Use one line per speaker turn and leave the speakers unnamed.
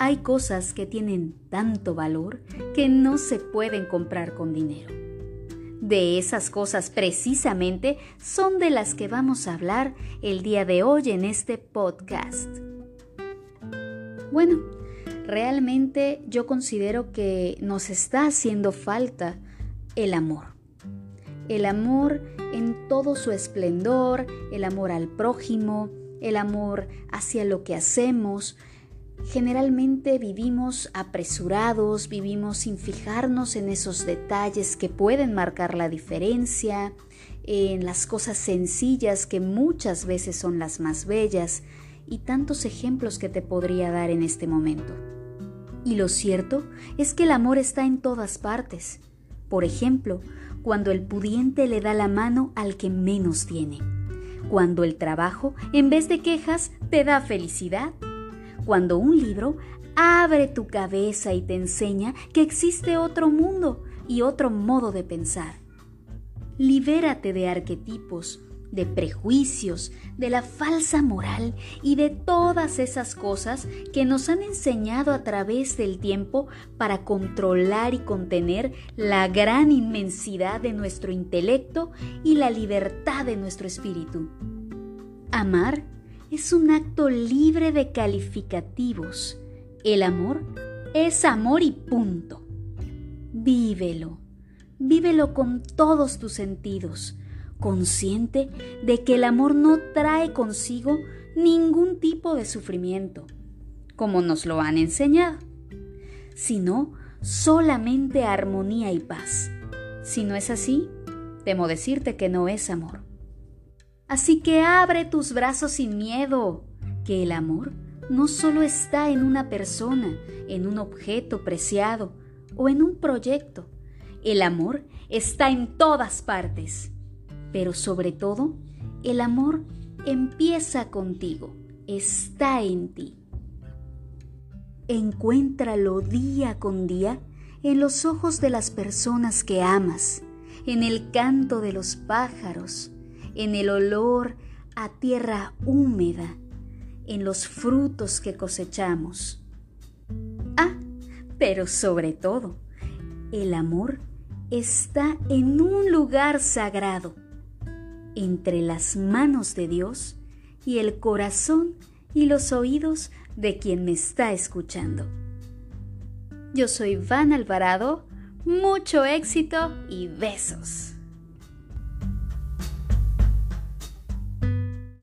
hay cosas que tienen tanto valor que no se pueden comprar con dinero. De esas cosas precisamente son de las que vamos a hablar el día de hoy en este podcast. Bueno, realmente yo considero que nos está haciendo falta el amor. El amor en todo su esplendor, el amor al prójimo, el amor hacia lo que hacemos, Generalmente vivimos apresurados, vivimos sin fijarnos en esos detalles que pueden marcar la diferencia, en las cosas sencillas que muchas veces son las más bellas y tantos ejemplos que te podría dar en este momento. Y lo cierto es que el amor está en todas partes. Por ejemplo, cuando el pudiente le da la mano al que menos tiene. Cuando el trabajo, en vez de quejas, te da felicidad cuando un libro abre tu cabeza y te enseña que existe otro mundo y otro modo de pensar. Libérate de arquetipos, de prejuicios, de la falsa moral y de todas esas cosas que nos han enseñado a través del tiempo para controlar y contener la gran inmensidad de nuestro intelecto y la libertad de nuestro espíritu. Amar es un acto libre de calificativos. El amor es amor y punto. Vívelo, vívelo con todos tus sentidos, consciente de que el amor no trae consigo ningún tipo de sufrimiento, como nos lo han enseñado, sino solamente armonía y paz. Si no es así, temo decirte que no es amor. Así que abre tus brazos sin miedo, que el amor no solo está en una persona, en un objeto preciado o en un proyecto. El amor está en todas partes. Pero sobre todo, el amor empieza contigo, está en ti. Encuéntralo día con día en los ojos de las personas que amas, en el canto de los pájaros, en el olor a tierra húmeda, en los frutos que cosechamos. Ah, pero sobre todo, el amor está en un lugar sagrado, entre las manos de Dios y el corazón y los oídos de quien me está escuchando. Yo soy Van Alvarado, mucho éxito y besos.